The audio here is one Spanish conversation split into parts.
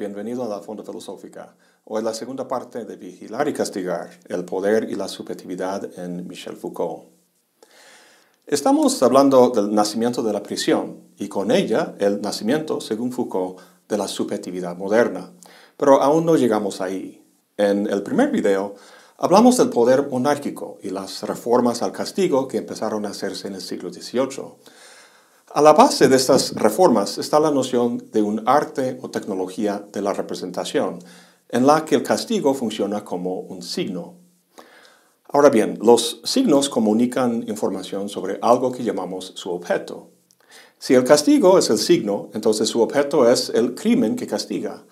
bienvenido a la Fonda Filosófica. Hoy la segunda parte de Vigilar y Castigar, el poder y la subjetividad en Michel Foucault. Estamos hablando del nacimiento de la prisión y con ella el nacimiento, según Foucault, de la subjetividad moderna. Pero aún no llegamos ahí. En el primer video hablamos del poder monárquico y las reformas al castigo que empezaron a hacerse en el siglo XVIII. A la base de estas reformas está la noción de un arte o tecnología de la representación, en la que el castigo funciona como un signo. Ahora bien, los signos comunican información sobre algo que llamamos su objeto. Si el castigo es el signo, entonces su objeto es el crimen que castiga.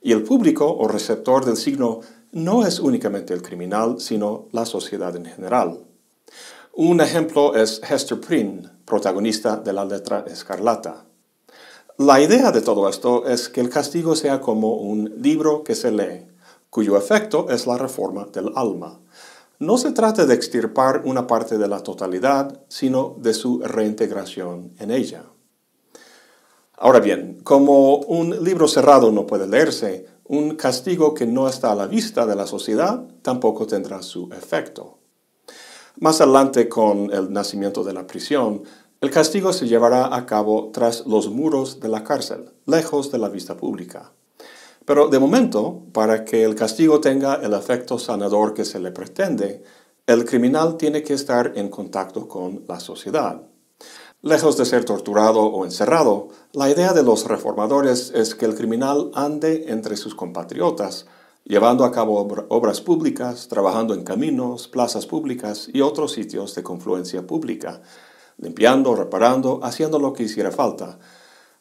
Y el público o receptor del signo no es únicamente el criminal, sino la sociedad en general. Un ejemplo es Hester Prynne, protagonista de la letra escarlata. La idea de todo esto es que el castigo sea como un libro que se lee, cuyo efecto es la reforma del alma. No se trata de extirpar una parte de la totalidad, sino de su reintegración en ella. Ahora bien, como un libro cerrado no puede leerse, un castigo que no está a la vista de la sociedad tampoco tendrá su efecto. Más adelante, con el nacimiento de la prisión, el castigo se llevará a cabo tras los muros de la cárcel, lejos de la vista pública. Pero de momento, para que el castigo tenga el efecto sanador que se le pretende, el criminal tiene que estar en contacto con la sociedad. Lejos de ser torturado o encerrado, la idea de los reformadores es que el criminal ande entre sus compatriotas, llevando a cabo obras públicas, trabajando en caminos, plazas públicas y otros sitios de confluencia pública, limpiando, reparando, haciendo lo que hiciera falta,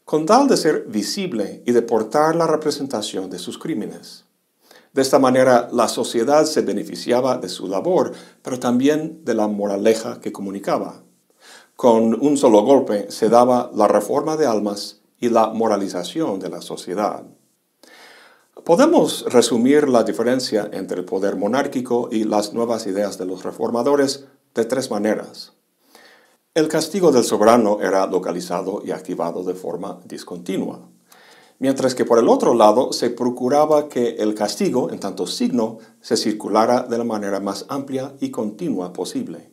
con tal de ser visible y de portar la representación de sus crímenes. De esta manera, la sociedad se beneficiaba de su labor, pero también de la moraleja que comunicaba. Con un solo golpe se daba la reforma de almas y la moralización de la sociedad. Podemos resumir la diferencia entre el poder monárquico y las nuevas ideas de los reformadores de tres maneras. El castigo del soberano era localizado y activado de forma discontinua, mientras que por el otro lado se procuraba que el castigo, en tanto signo, se circulara de la manera más amplia y continua posible.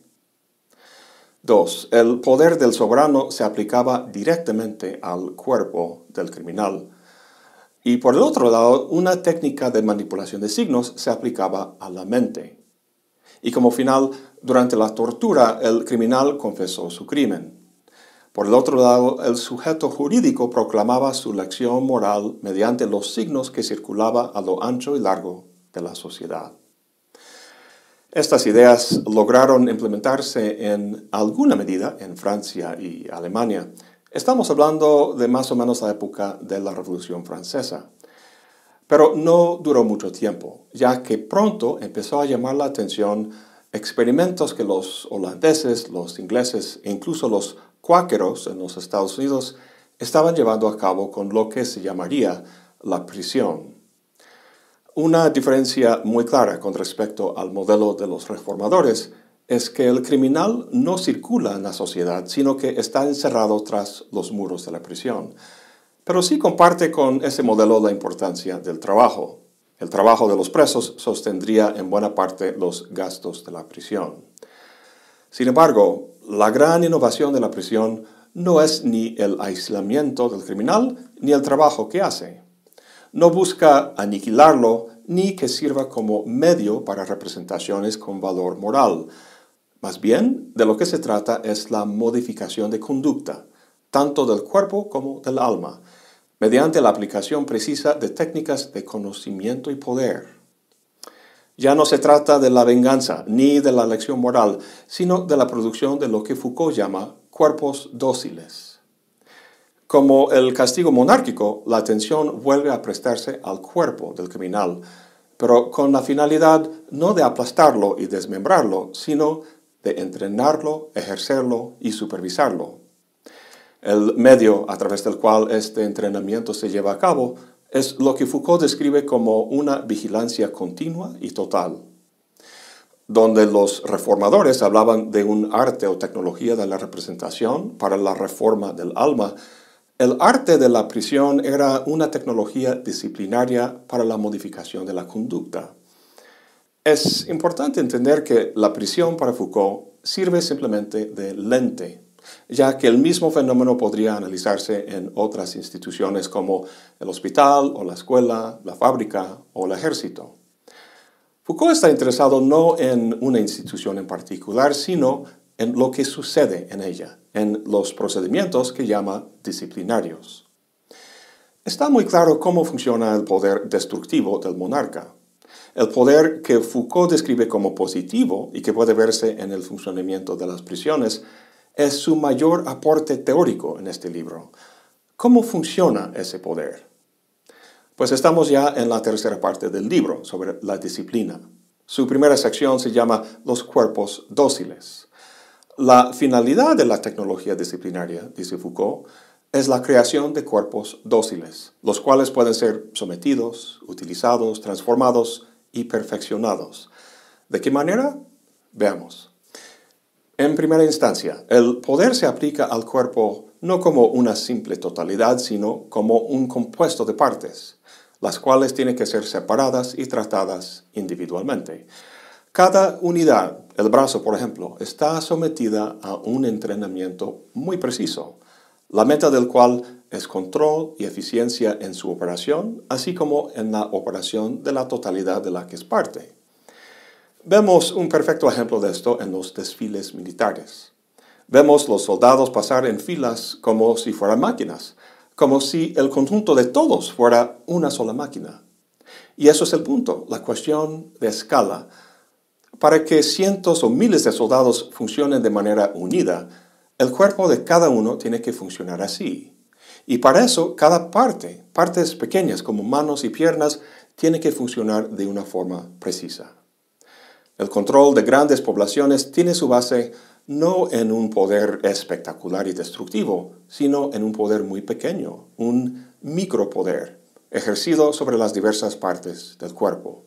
2. El poder del soberano se aplicaba directamente al cuerpo del criminal, y por el otro lado, una técnica de manipulación de signos se aplicaba a la mente. Y como final, durante la tortura, el criminal confesó su crimen. Por el otro lado, el sujeto jurídico proclamaba su lección moral mediante los signos que circulaba a lo ancho y largo de la sociedad. Estas ideas lograron implementarse en alguna medida en Francia y Alemania, Estamos hablando de más o menos la época de la Revolución Francesa. Pero no duró mucho tiempo, ya que pronto empezó a llamar la atención experimentos que los holandeses, los ingleses e incluso los cuáqueros en los Estados Unidos estaban llevando a cabo con lo que se llamaría la prisión. Una diferencia muy clara con respecto al modelo de los reformadores es que el criminal no circula en la sociedad, sino que está encerrado tras los muros de la prisión. Pero sí comparte con ese modelo la importancia del trabajo. El trabajo de los presos sostendría en buena parte los gastos de la prisión. Sin embargo, la gran innovación de la prisión no es ni el aislamiento del criminal ni el trabajo que hace. No busca aniquilarlo ni que sirva como medio para representaciones con valor moral, más bien, de lo que se trata es la modificación de conducta, tanto del cuerpo como del alma, mediante la aplicación precisa de técnicas de conocimiento y poder. Ya no se trata de la venganza ni de la lección moral, sino de la producción de lo que Foucault llama cuerpos dóciles. Como el castigo monárquico, la atención vuelve a prestarse al cuerpo del criminal, pero con la finalidad no de aplastarlo y desmembrarlo, sino de entrenarlo, ejercerlo y supervisarlo. El medio a través del cual este entrenamiento se lleva a cabo es lo que Foucault describe como una vigilancia continua y total. Donde los reformadores hablaban de un arte o tecnología de la representación para la reforma del alma, El arte de la prisión era una tecnología disciplinaria para la modificación de la conducta. Es importante entender que la prisión para Foucault sirve simplemente de lente, ya que el mismo fenómeno podría analizarse en otras instituciones como el hospital o la escuela, la fábrica o el ejército. Foucault está interesado no en una institución en particular, sino en lo que sucede en ella, en los procedimientos que llama disciplinarios. Está muy claro cómo funciona el poder destructivo del monarca. El poder que Foucault describe como positivo y que puede verse en el funcionamiento de las prisiones es su mayor aporte teórico en este libro. ¿Cómo funciona ese poder? Pues estamos ya en la tercera parte del libro sobre la disciplina. Su primera sección se llama Los cuerpos dóciles. La finalidad de la tecnología disciplinaria, dice Foucault, es la creación de cuerpos dóciles, los cuales pueden ser sometidos, utilizados, transformados y perfeccionados. ¿De qué manera? Veamos. En primera instancia, el poder se aplica al cuerpo no como una simple totalidad, sino como un compuesto de partes, las cuales tienen que ser separadas y tratadas individualmente. Cada unidad, el brazo por ejemplo, está sometida a un entrenamiento muy preciso, la meta del cual es control y eficiencia en su operación, así como en la operación de la totalidad de la que es parte. Vemos un perfecto ejemplo de esto en los desfiles militares. Vemos los soldados pasar en filas como si fueran máquinas, como si el conjunto de todos fuera una sola máquina. Y eso es el punto, la cuestión de escala para que cientos o miles de soldados funcionen de manera unida, el cuerpo de cada uno tiene que funcionar así. Y para eso, cada parte, partes pequeñas como manos y piernas, tiene que funcionar de una forma precisa. El control de grandes poblaciones tiene su base no en un poder espectacular y destructivo, sino en un poder muy pequeño, un micropoder, ejercido sobre las diversas partes del cuerpo.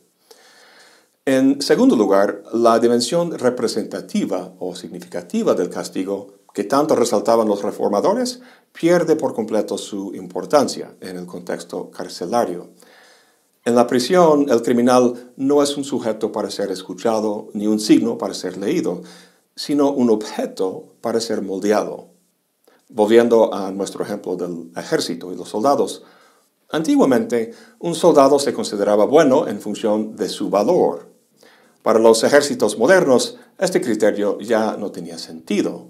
En segundo lugar, la dimensión representativa o significativa del castigo que tanto resaltaban los reformadores pierde por completo su importancia en el contexto carcelario. En la prisión, el criminal no es un sujeto para ser escuchado ni un signo para ser leído, sino un objeto para ser moldeado. Volviendo a nuestro ejemplo del ejército y los soldados, antiguamente un soldado se consideraba bueno en función de su valor, para los ejércitos modernos, este criterio ya no tenía sentido.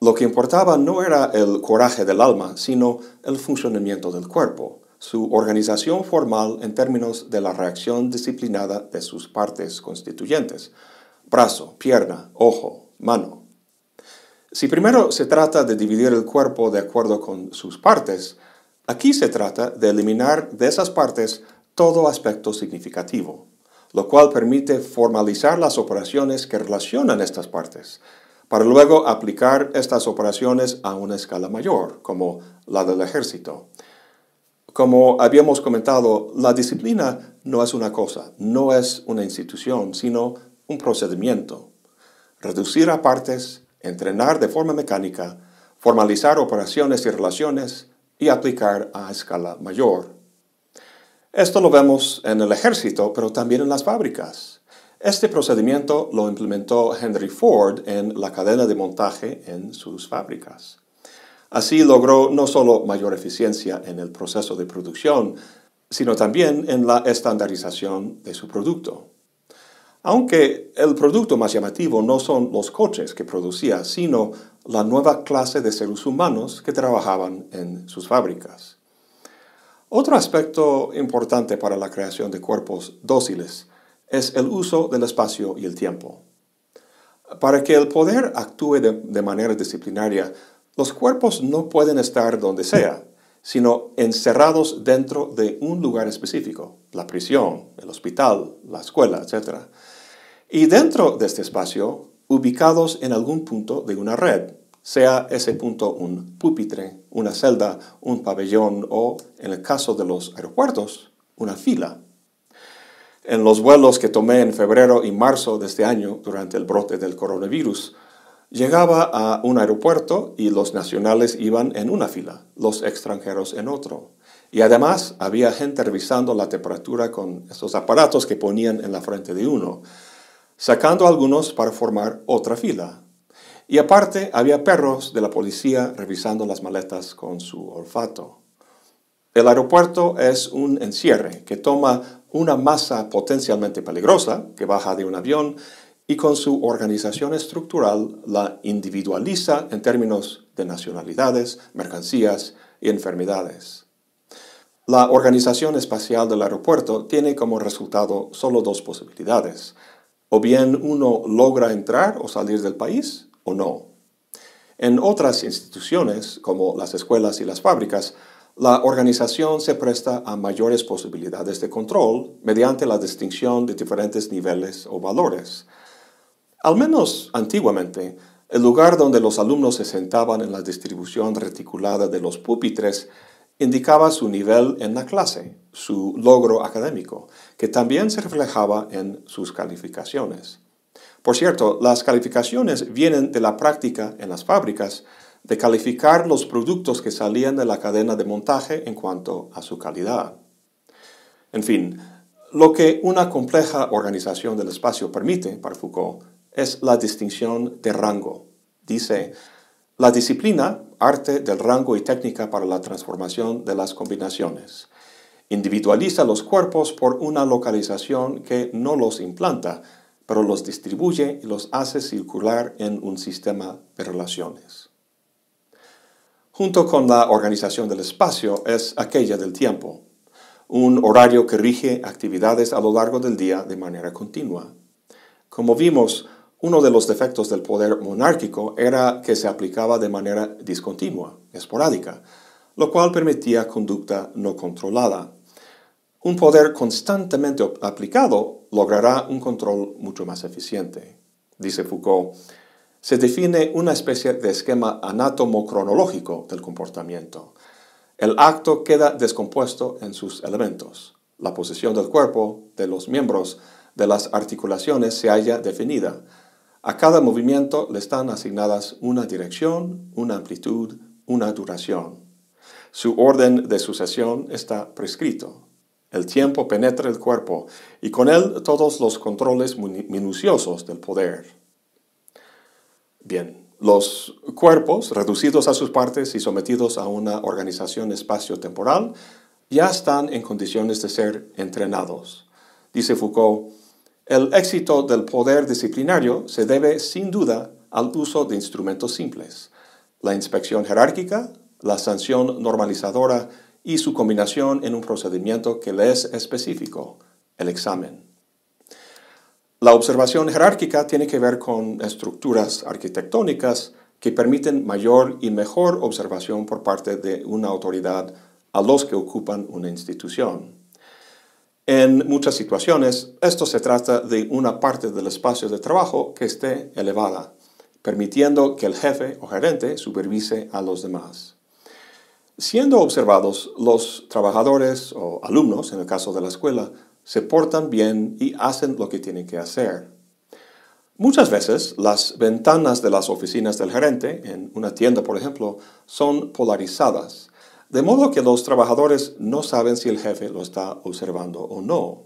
Lo que importaba no era el coraje del alma, sino el funcionamiento del cuerpo, su organización formal en términos de la reacción disciplinada de sus partes constituyentes, brazo, pierna, ojo, mano. Si primero se trata de dividir el cuerpo de acuerdo con sus partes, aquí se trata de eliminar de esas partes todo aspecto significativo lo cual permite formalizar las operaciones que relacionan estas partes, para luego aplicar estas operaciones a una escala mayor, como la del ejército. Como habíamos comentado, la disciplina no es una cosa, no es una institución, sino un procedimiento. Reducir a partes, entrenar de forma mecánica, formalizar operaciones y relaciones y aplicar a escala mayor. Esto lo vemos en el ejército, pero también en las fábricas. Este procedimiento lo implementó Henry Ford en la cadena de montaje en sus fábricas. Así logró no solo mayor eficiencia en el proceso de producción, sino también en la estandarización de su producto. Aunque el producto más llamativo no son los coches que producía, sino la nueva clase de seres humanos que trabajaban en sus fábricas. Otro aspecto importante para la creación de cuerpos dóciles es el uso del espacio y el tiempo. Para que el poder actúe de, manera disciplinaria, los cuerpos no pueden estar donde sea, sino encerrados dentro de un lugar específico, la prisión, el hospital, la escuela, etc. Y dentro de este espacio, ubicados en algún punto de una red, sea ese punto un pupitre, una celda, un pabellón o, en el caso de los aeropuertos, una fila. En los vuelos que tomé en febrero y marzo de este año durante el brote del coronavirus, Llegaba a un aeropuerto y los nacionales iban en una fila, los extranjeros en otro. Y además había gente revisando la temperatura con esos aparatos que ponían en la frente de uno, sacando algunos para formar otra fila. Y aparte había perros de la policía revisando las maletas con su olfato. El aeropuerto es un encierre que toma una masa potencialmente peligrosa que baja de un avión y con su organización estructural la individualiza en términos de nacionalidades, mercancías y enfermedades. La organización espacial del aeropuerto tiene como resultado solo dos posibilidades. O bien uno logra entrar o salir del país o no. En otras instituciones, como las escuelas y las fábricas, la organización se presta a mayores posibilidades de control mediante la distinción de diferentes niveles o valores. Al menos antiguamente, el lugar donde los alumnos se sentaban en la distribución reticulada de los pupitres indicaba su nivel en la clase, su logro académico, que también se reflejaba en sus calificaciones. Por cierto, las calificaciones vienen de la práctica en las fábricas de calificar los productos que salían de la cadena de montaje en cuanto a su calidad. En fin, lo que una compleja organización del espacio permite, para Foucault, es la distinción de rango. Dice, la disciplina, arte del rango y técnica para la transformación de las combinaciones. Individualiza los cuerpos por una localización que no los implanta, pero los distribuye y los hace circular en un sistema de relaciones. Junto con la organización del espacio es aquella del tiempo, un horario que rige actividades a lo largo del día de manera continua. Como vimos, uno de los defectos del poder monárquico era que se aplicaba de manera discontinua, esporádica, lo cual permitía conducta no controlada. Un poder constantemente aplicado logrará un control mucho más eficiente. Dice Foucault, se define una especie de esquema anátomo-cronológico del comportamiento. El acto queda descompuesto en sus elementos. La posición del cuerpo, de los miembros, de las articulaciones se halla definida a cada movimiento le están asignadas una dirección, una amplitud, una duración. Su orden de sucesión está prescrito. El tiempo penetra el cuerpo y con él todos los controles minuciosos del poder. Bien, los cuerpos, reducidos a sus partes y sometidos a una organización espacio-temporal, ya están en condiciones de ser entrenados. Dice Foucault, el éxito del poder disciplinario se debe sin duda al uso de instrumentos simples, la inspección jerárquica, la sanción normalizadora y su combinación en un procedimiento que le es específico, el examen. La observación jerárquica tiene que ver con estructuras arquitectónicas que permiten mayor y mejor observación por parte de una autoridad a los que ocupan una institución. En muchas situaciones, esto se trata de una parte del espacio de trabajo que esté elevada, permitiendo que el jefe o gerente supervise a los demás. Siendo observados, los trabajadores o alumnos, en el caso de la escuela, se portan bien y hacen lo que tienen que hacer. Muchas veces las ventanas de las oficinas del gerente, en una tienda por ejemplo, son polarizadas de modo que los trabajadores no saben si el jefe lo está observando o no.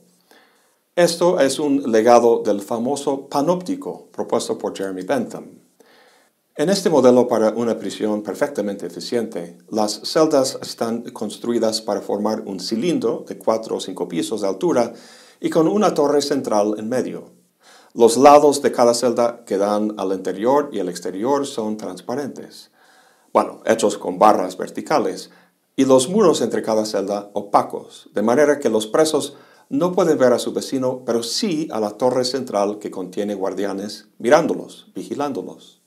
Esto es un legado del famoso panóptico propuesto por Jeremy Bentham. En este modelo para una prisión perfectamente eficiente, las celdas están construidas para formar un cilindro de cuatro o cinco pisos de altura y con una torre central en medio. Los lados de cada celda que dan al interior y al exterior son transparentes. Bueno, hechos con barras verticales, y los muros entre cada celda opacos, de manera que los presos no pueden ver a su vecino, pero sí a la torre central que contiene guardianes mirándolos, vigilándolos.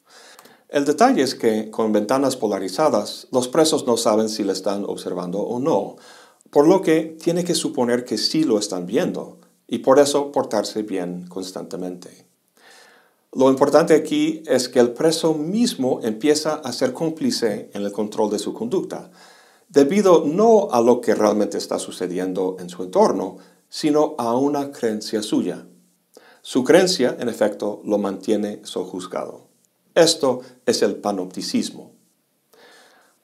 El detalle es que con ventanas polarizadas, los presos no saben si le están observando o no, por lo que tiene que suponer que sí lo están viendo, y por eso portarse bien constantemente. Lo importante aquí es que el preso mismo empieza a ser cómplice en el control de su conducta, debido no a lo que realmente está sucediendo en su entorno, sino a una creencia suya. Su creencia, en efecto, lo mantiene sojuzgado. Esto es el panopticismo.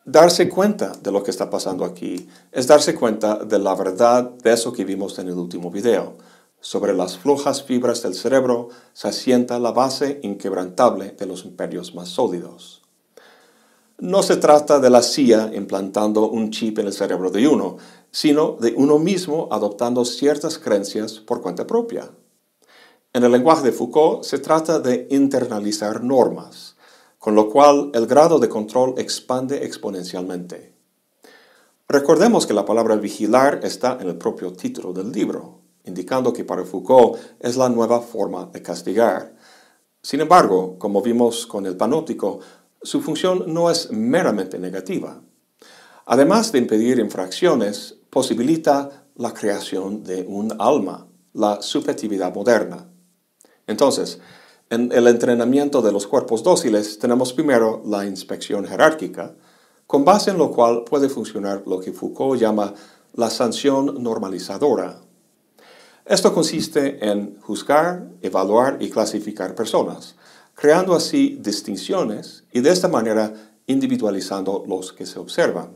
Darse cuenta de lo que está pasando aquí es darse cuenta de la verdad de eso que vimos en el último video. Sobre las flojas fibras del cerebro se asienta la base inquebrantable de los imperios más sólidos. No se trata de la CIA implantando un chip en el cerebro de uno, sino de uno mismo adoptando ciertas creencias por cuenta propia. En el lenguaje de Foucault se trata de internalizar normas, con lo cual el grado de control expande exponencialmente. Recordemos que la palabra vigilar está en el propio título del libro, indicando que para Foucault es la nueva forma de castigar. Sin embargo, como vimos con el panóptico, su función no es meramente negativa. Además de impedir infracciones, posibilita la creación de un alma, la subjetividad moderna. Entonces, en el entrenamiento de los cuerpos dóciles tenemos primero la inspección jerárquica, con base en lo cual puede funcionar lo que Foucault llama la sanción normalizadora. Esto consiste en juzgar, evaluar y clasificar personas, creando así distinciones y de esta manera individualizando los que se observan.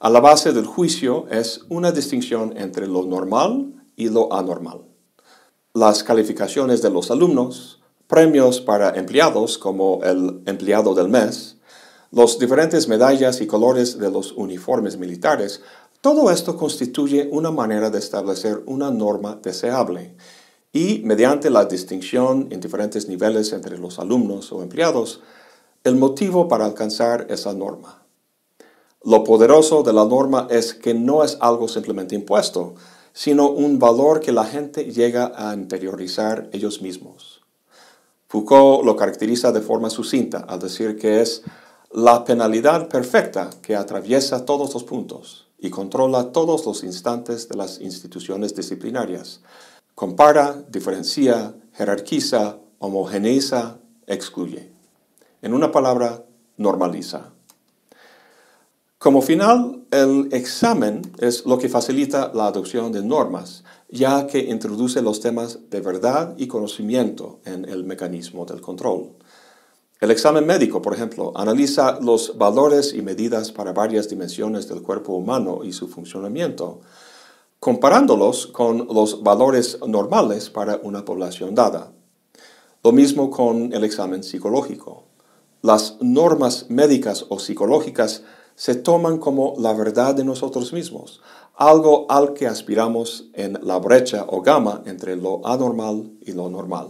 A la base del juicio es una distinción entre lo normal y lo anormal. Las calificaciones de los alumnos, premios para empleados como el empleado del mes, los diferentes medallas y colores de los uniformes militares, todo esto constituye una manera de establecer una norma deseable y mediante la distinción en diferentes niveles entre los alumnos o empleados, el motivo para alcanzar esa norma. Lo poderoso de la norma es que no es algo simplemente impuesto, sino un valor que la gente llega a interiorizar ellos mismos. Foucault lo caracteriza de forma sucinta al decir que es la penalidad perfecta que atraviesa todos los puntos y controla todos los instantes de las instituciones disciplinarias, Compara, diferencia, jerarquiza, homogeneiza, excluye. En una palabra, normaliza. Como final, el examen es lo que facilita la adopción de normas, ya que introduce los temas de verdad y conocimiento en el mecanismo del control. El examen médico, por ejemplo, analiza los valores y medidas para varias dimensiones del cuerpo humano y su funcionamiento, comparándolos con los valores normales para una población dada. Lo mismo con el examen psicológico. Las normas médicas o psicológicas se toman como la verdad de nosotros mismos, algo al que aspiramos en la brecha o gama entre lo anormal y lo normal.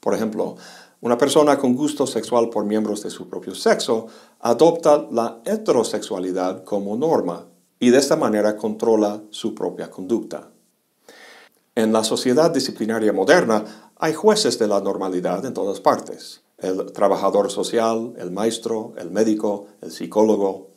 Por ejemplo, una persona con gusto sexual por miembros de su propio sexo adopta la heterosexualidad como norma y de esta manera controla su propia conducta. En la sociedad disciplinaria moderna hay jueces de la normalidad en todas partes. El trabajador social, el maestro, el médico, el psicólogo.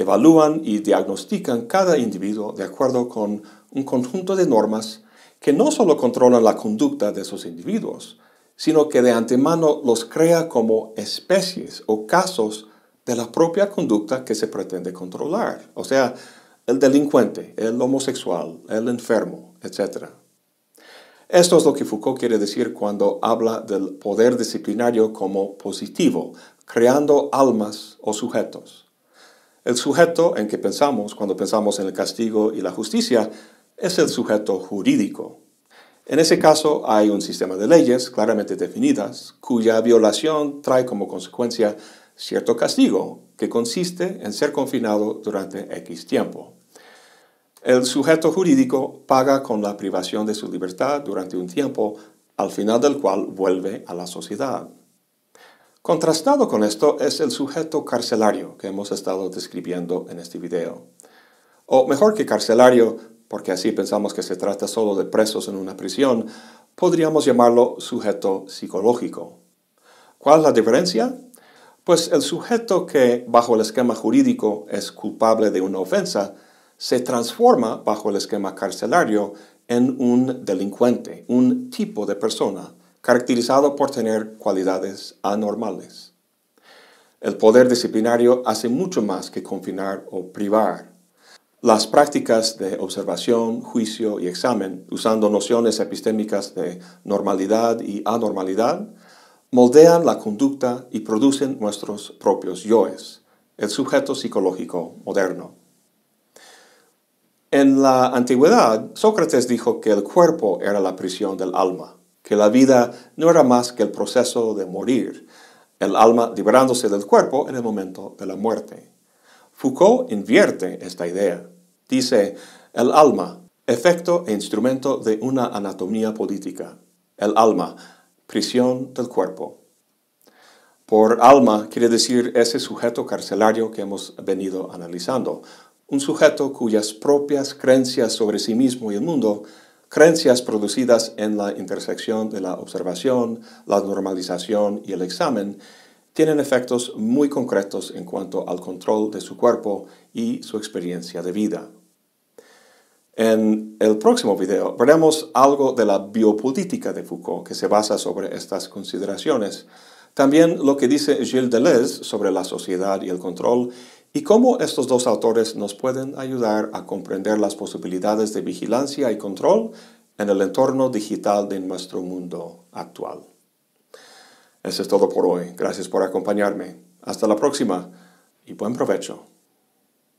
Evalúan y diagnostican cada individuo de acuerdo con un conjunto de normas que no solo controlan la conducta de esos individuos, sino que de antemano los crea como especies o casos de la propia conducta que se pretende controlar, o sea, el delincuente, el homosexual, el enfermo, etc. Esto es lo que Foucault quiere decir cuando habla del poder disciplinario como positivo, creando almas o sujetos. El sujeto en que pensamos cuando pensamos en el castigo y la justicia es el sujeto jurídico. En ese caso hay un sistema de leyes claramente definidas cuya violación trae como consecuencia cierto castigo que consiste en ser confinado durante X tiempo. El sujeto jurídico paga con la privación de su libertad durante un tiempo, al final del cual vuelve a la sociedad. Contrastado con esto es el sujeto carcelario que hemos estado describiendo en este video. O mejor que carcelario, porque así pensamos que se trata solo de presos en una prisión, podríamos llamarlo sujeto psicológico. ¿Cuál es la diferencia? Pues el sujeto que bajo el esquema jurídico es culpable de una ofensa se transforma bajo el esquema carcelario en un delincuente, un tipo de persona caracterizado por tener cualidades anormales. El poder disciplinario hace mucho más que confinar o privar. Las prácticas de observación, juicio y examen, usando nociones epistémicas de normalidad y anormalidad, moldean la conducta y producen nuestros propios yoes, el sujeto psicológico moderno. En la antigüedad, Sócrates dijo que el cuerpo era la prisión del alma, que la vida no era más que el proceso de morir, el alma liberándose del cuerpo en el momento de la muerte. Foucault invierte esta idea. Dice, el alma, efecto e instrumento de una anatomía política. El alma, prisión del cuerpo. Por alma quiere decir ese sujeto carcelario que hemos venido analizando, un sujeto cuyas propias creencias sobre sí mismo y el mundo, creencias producidas en la intersección de la observación, la normalización y el examen, tienen efectos muy concretos en cuanto al control de su cuerpo y su experiencia de vida. En el próximo video veremos algo de la biopolítica de Foucault que se basa sobre estas consideraciones, también lo que dice Gilles Deleuze sobre la sociedad y el control y cómo estos dos autores nos pueden ayudar a comprender las posibilidades de vigilancia y control en el entorno digital de nuestro mundo actual. Eso es todo por hoy. Gracias por acompañarme. Hasta la próxima y buen provecho.